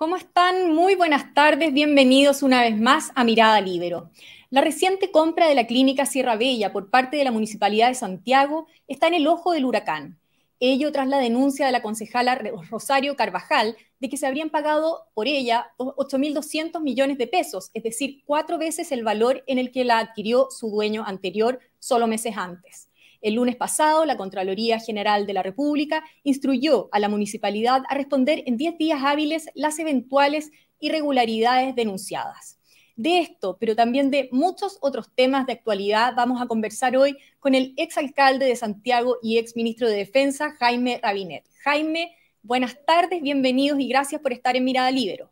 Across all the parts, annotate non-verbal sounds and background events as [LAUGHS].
¿Cómo están? Muy buenas tardes, bienvenidos una vez más a Mirada Libero. La reciente compra de la clínica Sierra Bella por parte de la Municipalidad de Santiago está en el ojo del huracán. Ello tras la denuncia de la concejala Rosario Carvajal de que se habrían pagado por ella 8.200 millones de pesos, es decir, cuatro veces el valor en el que la adquirió su dueño anterior solo meses antes. El lunes pasado, la Contraloría General de la República instruyó a la municipalidad a responder en 10 días hábiles las eventuales irregularidades denunciadas. De esto, pero también de muchos otros temas de actualidad, vamos a conversar hoy con el exalcalde de Santiago y exministro de Defensa, Jaime Rabinet. Jaime, buenas tardes, bienvenidos y gracias por estar en Mirada Libero.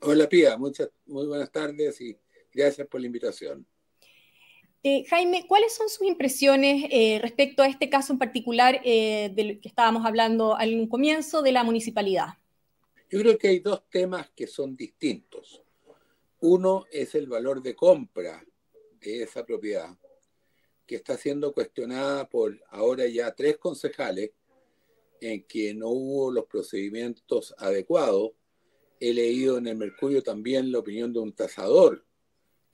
Hola Pía, muchas, muy buenas tardes y gracias por la invitación. Eh, Jaime, ¿cuáles son sus impresiones eh, respecto a este caso en particular eh, del que estábamos hablando al comienzo de la municipalidad? Yo creo que hay dos temas que son distintos. Uno es el valor de compra de esa propiedad, que está siendo cuestionada por ahora ya tres concejales en que no hubo los procedimientos adecuados. He leído en el Mercurio también la opinión de un tasador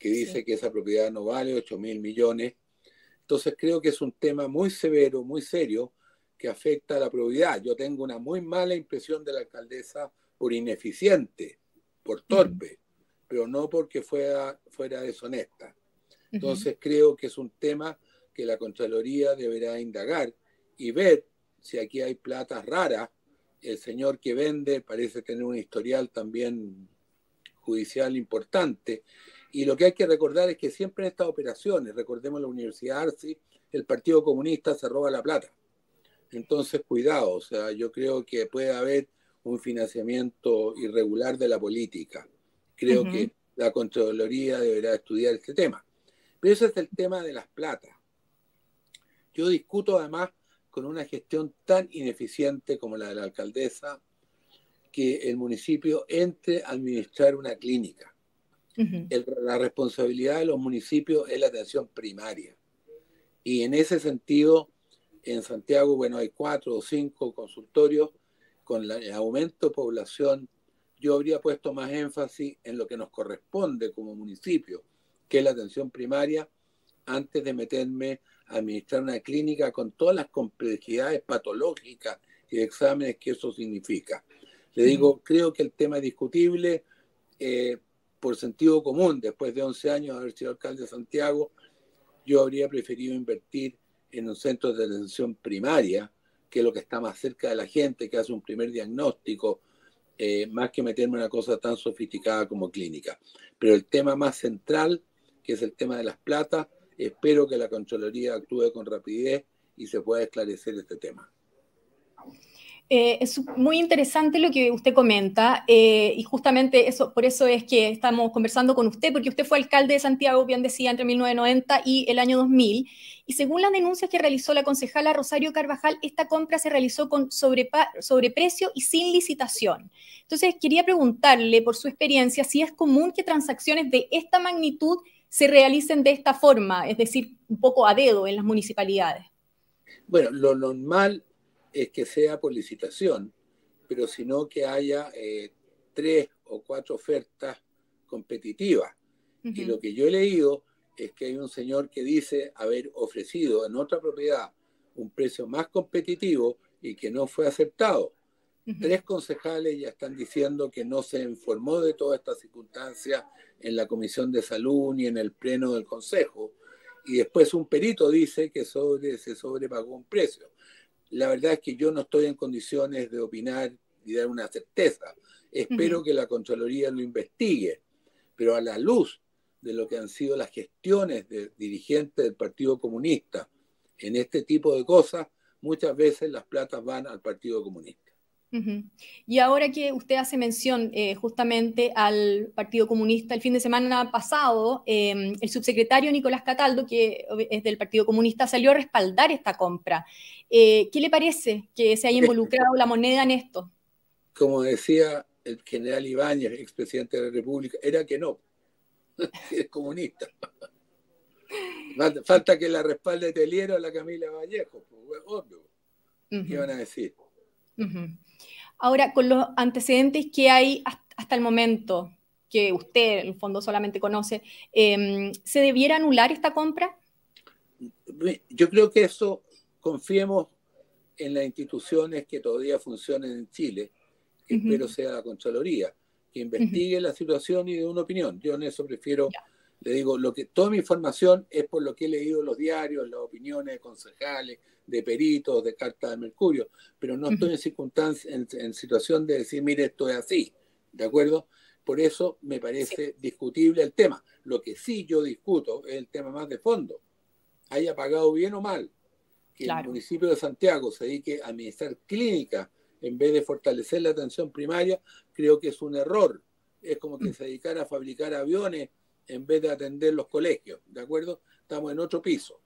que dice que esa propiedad no vale 8 mil millones. Entonces creo que es un tema muy severo, muy serio, que afecta a la probidad. Yo tengo una muy mala impresión de la alcaldesa por ineficiente, por torpe, pero no porque fuera, fuera deshonesta. Entonces creo que es un tema que la Contraloría deberá indagar y ver si aquí hay plata rara. El señor que vende parece tener un historial también judicial importante y lo que hay que recordar es que siempre en estas operaciones, recordemos la Universidad Arci, el Partido Comunista se roba la plata. Entonces, cuidado, o sea, yo creo que puede haber un financiamiento irregular de la política. Creo que la Contraloría deberá estudiar este tema. Pero ese es el tema de las platas. Yo discuto además con una gestión tan ineficiente como la de la alcaldesa, que el municipio entre a administrar una clínica la responsabilidad de los municipios es la atención primaria. Y en ese sentido, en Santiago, bueno, hay cuatro o cinco consultorios. Con el aumento de población, yo habría puesto más énfasis en lo que nos corresponde como municipio, que es la atención primaria, antes de meterme a administrar una clínica con todas las complejidades patológicas y exámenes que eso significa. Le digo, creo que el tema es discutible. Eh, por sentido común, después de 11 años de haber sido alcalde de Santiago, yo habría preferido invertir en un centro de atención primaria, que es lo que está más cerca de la gente, que hace un primer diagnóstico, eh, más que meterme en una cosa tan sofisticada como clínica. Pero el tema más central, que es el tema de las platas, espero que la Contraloría actúe con rapidez y se pueda esclarecer este tema. Eh, es muy interesante lo que usted comenta eh, y justamente eso, por eso es que estamos conversando con usted, porque usted fue alcalde de Santiago, bien decía, entre 1990 y el año 2000. Y según las denuncias que realizó la concejala Rosario Carvajal, esta compra se realizó con sobreprecio y sin licitación. Entonces, quería preguntarle por su experiencia si es común que transacciones de esta magnitud se realicen de esta forma, es decir, un poco a dedo en las municipalidades. Bueno, lo normal es que sea por licitación, pero sino que haya eh, tres o cuatro ofertas competitivas. Y lo que yo he leído es que hay un señor que dice haber ofrecido en otra propiedad un precio más competitivo y que no fue aceptado. Tres concejales ya están diciendo que no se informó de toda esta circunstancia en la Comisión de Salud ni en el Pleno del Consejo. Y después un perito dice que sobre, se sobrepagó un precio. La verdad es que yo no estoy en condiciones de opinar y dar una certeza. Espero que la Contraloría lo investigue, pero a la luz de lo que han sido las gestiones de dirigentes del Partido Comunista en este tipo de cosas, muchas veces las platas van al Partido Comunista. Y ahora que usted hace mención eh, justamente al Partido Comunista, el fin de semana pasado, em, el subsecretario Nicolás Cataldo, que es del Partido Comunista, salió a respaldar esta compra. Eh, ¿Qué le parece que se haya involucrado la moneda en esto? Como decía el general Ibáñez, expresidente de la República, era que no, [LAUGHS] es comunista. Falta que la respalde Teliero a la Camila Vallejo, pues, obvio. ¿Qué van a decir? Ahora, con los antecedentes que hay hasta el momento, que usted en el fondo solamente conoce, em, ¿se debiera anular esta compra? Yo creo que eso, confiemos en las instituciones que todavía funcionan en Chile, que espero sea la Contraloría, que investigue la situación y dé una opinión. Yo en eso prefiero, le digo, lo que toda mi información es por lo que he leído en los diarios, las opiniones de concejales, de peritos, de cartas de Mercurio, pero no estoy en circunstancia, en, situación de decir, mire, esto es así, ¿de acuerdo? Por eso me parece discutible el tema. Lo que sí yo discuto es el tema más de fondo. Haya pagado bien o mal, que el municipio de Santiago se dedique a administrar clínicas en vez de fortalecer la atención primaria, creo que es un error. Es como que mm. se dedicara a fabricar aviones en vez de atender los colegios, ¿de acuerdo? Estamos en otro piso.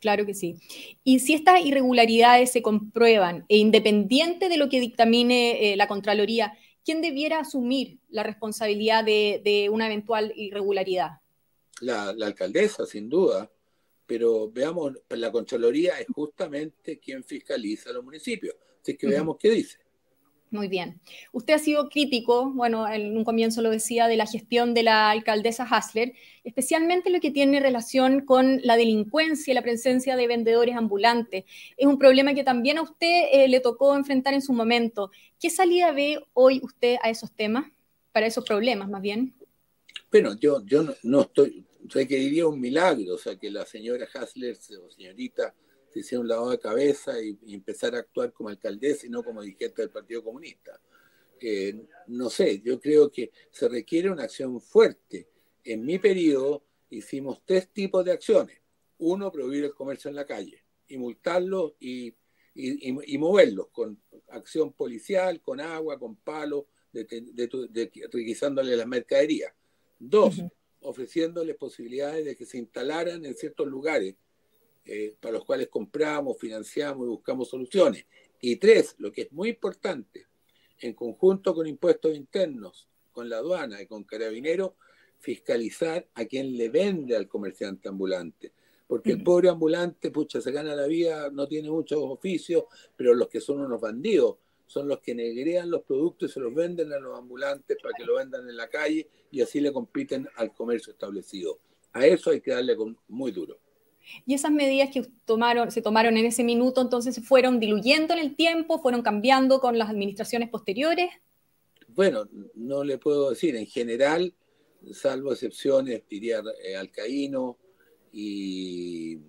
Claro que sí. Y si estas irregularidades se comprueban, e independiente de lo que dictamine eh, la Contraloría, ¿quién debiera asumir la responsabilidad de, una eventual irregularidad? La, alcaldesa, sin duda, pero veamos, la Contraloría es justamente quien fiscaliza los municipios. Así que veamos qué dice. Muy bien. Usted ha sido crítico, bueno, en un comienzo lo decía, de la gestión de la alcaldesa Hasler, especialmente lo que tiene relación con la delincuencia y la presencia de vendedores ambulantes. Es un problema que también a usted eh, le tocó enfrentar en su momento. ¿Qué salida ve hoy usted a esos temas, para esos problemas más bien? Bueno, yo, yo no, estoy, o sea, que diría un milagro, o sea, que la señora Hasler o señorita se hiciera un lavado de cabeza y, empezar a actuar como alcaldesa y no como dirigente del Partido Comunista. Eh, no sé, yo creo que se requiere una acción fuerte. En mi periodo hicimos tres tipos de acciones. Uno, prohibir el comercio en la calle y multarlos y, y, moverlos con acción policial, con agua, con palos, de, las mercaderías. Dos, ofreciéndoles posibilidades de que se instalaran en ciertos lugares eh, para los cuales compramos, financiamos y buscamos soluciones. Y tres, lo que es muy importante, en conjunto con impuestos internos, con la aduana y con carabineros, fiscalizar a quien le vende al comerciante ambulante. Porque el pobre ambulante, pucha, se gana la vida, no tiene muchos oficios, pero los que son unos bandidos son los que negrean los productos y se los venden a los ambulantes para que lo vendan en la calle y así le compiten al comercio establecido. A eso hay que darle muy duro. Y esas medidas que tomaron, se tomaron en ese minuto, entonces, fueron diluyendo en el tiempo, fueron cambiando con las administraciones posteriores. Bueno, no le puedo decir. En general, salvo excepciones, diría eh, Alcaíno y,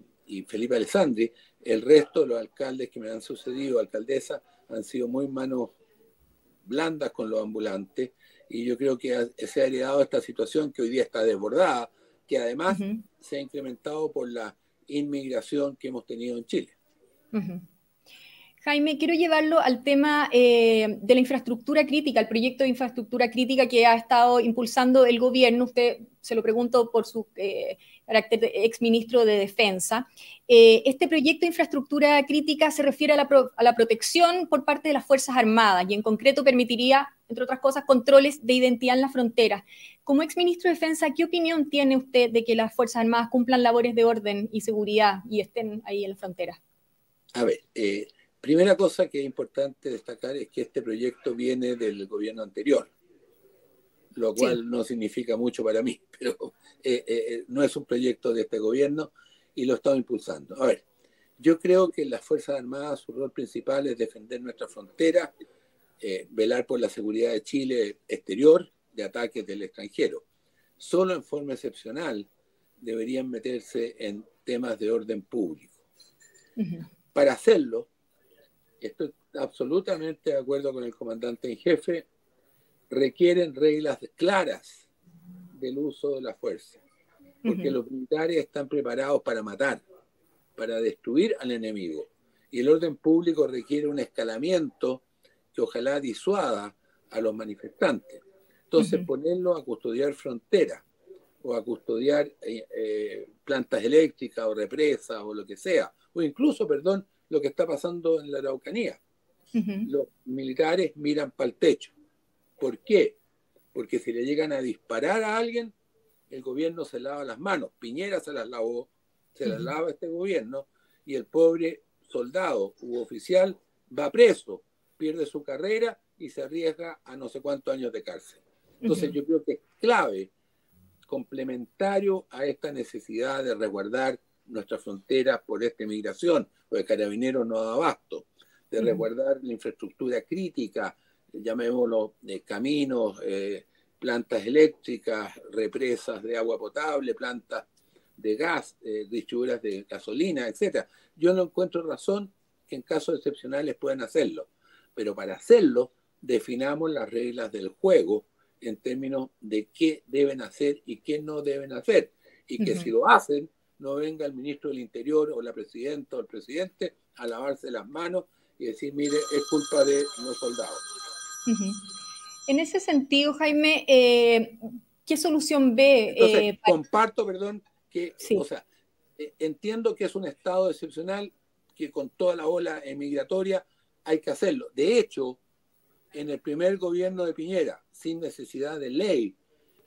Felipe Alessandri, el resto de los alcaldes que me han sucedido, alcaldesa, han sido muy manos blandas con los ambulantes y yo creo que se ha heredado esta situación que hoy día está desbordada, que además se ha incrementado por la inmigración que hemos tenido en Chile. Jaime, quiero llevarlo al tema eh, de la infraestructura crítica, el proyecto de infraestructura crítica que ha estado impulsando el gobierno. Usted se lo pregunto por su eh, carácter de exministro de Defensa. Eh, este proyecto de infraestructura crítica se refiere a la, a la, protección por parte de las Fuerzas Armadas y en concreto permitiría, entre otras cosas, controles de identidad en la frontera. Como exministro de Defensa, ¿qué opinión tiene usted de que las Fuerzas Armadas cumplan labores de orden y seguridad y estén ahí en la frontera? A ver, eh, Primera cosa que es importante destacar es que este proyecto viene del gobierno anterior, lo cual no significa mucho para mí, [LAUGHS] pero eh, eh, eh, no es un proyecto de este gobierno y lo estamos impulsando. A ver, yo creo que las Fuerzas Armadas, su rol principal es defender nuestra frontera, velar por la seguridad de Chile exterior de ataques del extranjero. Solo en forma excepcional deberían meterse en temas de orden público. Para hacerlo, estoy absolutamente de acuerdo con el comandante en jefe, requieren reglas claras del uso de la fuerza, porque los militares están preparados para matar, para destruir al enemigo, y el orden público requiere un escalamiento que ojalá disuada a los manifestantes. Entonces, ponerlo a custodiar fronteras o a custodiar eh, eh, plantas eléctricas o represas o lo que sea, o incluso, perdón, lo que está pasando en la Araucanía. Los militares miran para el techo. ¿Por qué? Porque si le llegan a disparar a alguien, el gobierno se lava las manos. Piñera se las lavó, se las lava este gobierno, y el pobre soldado u oficial va preso, pierde su carrera y se arriesga a no sé cuántos años de cárcel. Entonces yo creo que es clave, complementario a esta necesidad de resguardar nuestras fronteras por esta migración, porque Carabineros no da abasto, de resguardar la infraestructura crítica, llamémoslo de caminos, eh, plantas eléctricas, represas de agua potable, plantas de gas, eh, distribuidoras de gasolina, etcétera. Yo no encuentro razón que en casos excepcionales puedan hacerlo, pero para hacerlo definamos las reglas del juego en términos de qué deben hacer y qué no deben hacer, y que si lo hacen, no venga el ministro del Interior o la presidenta o el presidente a lavarse las manos y decir, mire, es culpa de los soldados. En ese sentido, Jaime, eh, ¿qué solución ve? Eh, comparto, perdón, que, o sea, eh, entiendo que es un estado excepcional, que con toda la ola emigratoria hay que hacerlo. De hecho, en el primer gobierno de Piñera, sin necesidad de ley,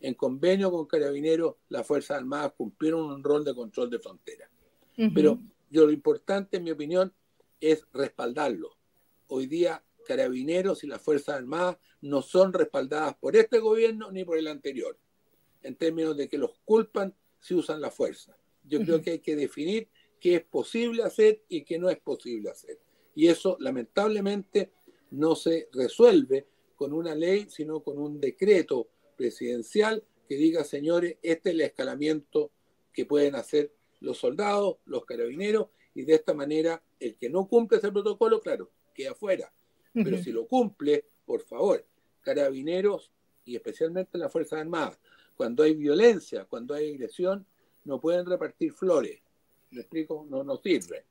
en convenio con Carabineros, las Fuerzas Armadas cumplieron un rol de control de frontera. Pero yo, lo importante, en mi opinión, es respaldarlo. Hoy día Carabineros y las Fuerzas Armadas no son respaldadas por este gobierno ni por el anterior, en términos de que los culpan si usan la fuerza. Yo creo que hay que definir qué es posible hacer y qué no es posible hacer. Y eso, lamentablemente, no se resuelve con una ley, sino con un decreto presidencial que diga, señores, este es el escalamiento que pueden hacer los soldados, los carabineros, y de esta manera el que no cumple ese protocolo, claro, queda fuera. Pero si lo cumple, por favor, carabineros y especialmente las Fuerzas Armadas, cuando hay violencia, cuando hay agresión, no pueden repartir flores. ¿Me explico? No nos sirve.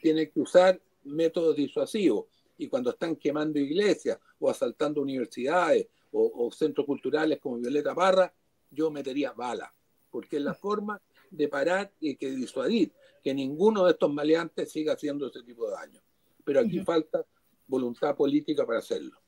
Tienen que usar métodos disuasivos. Y cuando están quemando iglesias o asaltando universidades o, centros culturales como Violeta Parra, yo metería bala, porque es la forma de parar y que disuadir que ninguno de estos maleantes siga haciendo ese tipo de daño. Pero aquí falta voluntad política para hacerlo.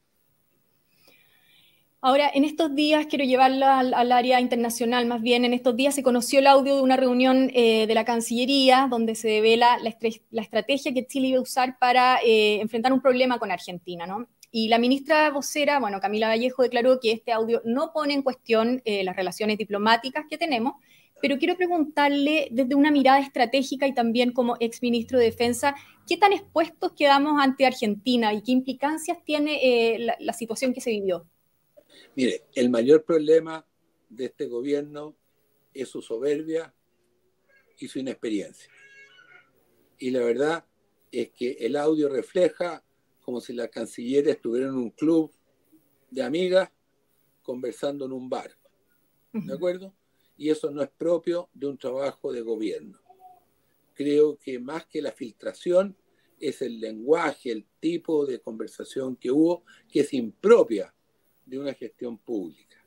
Ahora, en estos días, quiero llevarla al, área internacional, más bien, en estos días se conoció el audio de una reunión eh, de la Cancillería donde se devela la, estrategia que Chile iba a usar para eh, enfrentar un problema con Argentina, ¿no? Y la ministra vocera, bueno, Camila Vallejo, declaró que este audio no pone en cuestión eh, las relaciones diplomáticas que tenemos, pero quiero preguntarle desde una mirada estratégica y también como exministro de Defensa, ¿qué tan expuestos quedamos ante Argentina y qué implicancias tiene eh, la, situación que se vivió? Mire, el mayor problema de este gobierno es su soberbia y su inexperiencia. Y la verdad es que el audio refleja como si la canciller estuviera en un club de amigas conversando en un bar. ¿De acuerdo? y eso no es propio de un trabajo de gobierno. Creo que más que la filtración es el lenguaje, el tipo de conversación que hubo, que es impropia de una gestión pública.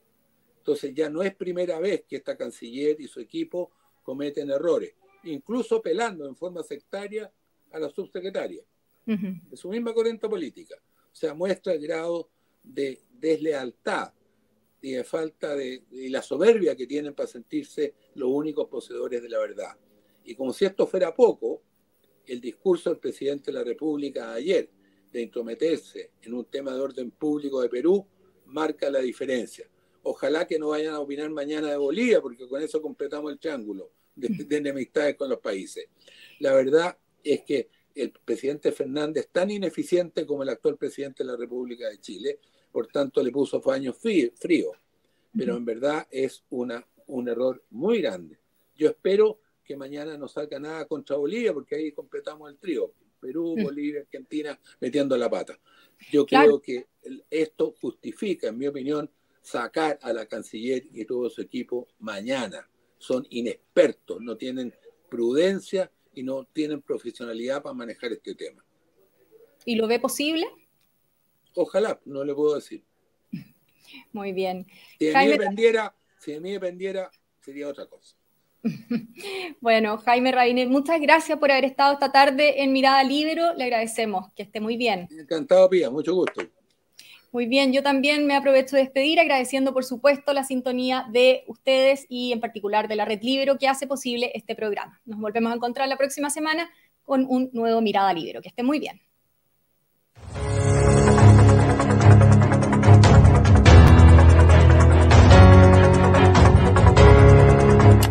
Entonces ya no es primera vez que esta canciller y su equipo cometen errores, incluso pelando en forma sectaria a la subsecretaria de su misma corriente política. O sea, muestra el grado de deslealtad y de falta de, la soberbia que tienen para sentirse los únicos poseedores de la verdad. Y como si esto fuera poco, el discurso del presidente de la República ayer de intrometerse en un tema de orden público de Perú marca la diferencia. Ojalá que no vayan a opinar mañana de Bolivia, porque con eso completamos el triángulo de, de enemistades con los países. La verdad es que el presidente Fernández, tan ineficiente como el actual presidente de la República de Chile, por tanto le puso paños frío, pero en verdad es una, un error muy grande. Yo espero que mañana no salga nada contra Bolivia, porque ahí completamos el trío. Perú, Bolivia, Argentina, metiendo la pata. Yo creo que esto justifica, en mi opinión, sacar a la canciller y todo su equipo mañana. Son inexpertos, no tienen prudencia y no tienen profesionalidad para manejar este tema. ¿Y lo ve posible? Ojalá, no le puedo decir. Muy bien. Si de, mí dependiera, si de mí dependiera, sería otra cosa. [LAUGHS] bueno, Jaime Rabiner, muchas gracias por haber estado esta tarde en Mirada Libero. Le agradecemos. Que esté muy bien. Encantado, Pía. Mucho gusto. Muy bien, yo también me aprovecho de despedir agradeciendo, por supuesto, la sintonía de ustedes y en particular de la Red Libero que hace posible este programa. Nos volvemos a encontrar la próxima semana con un nuevo Mirada Libero. Que esté muy bien.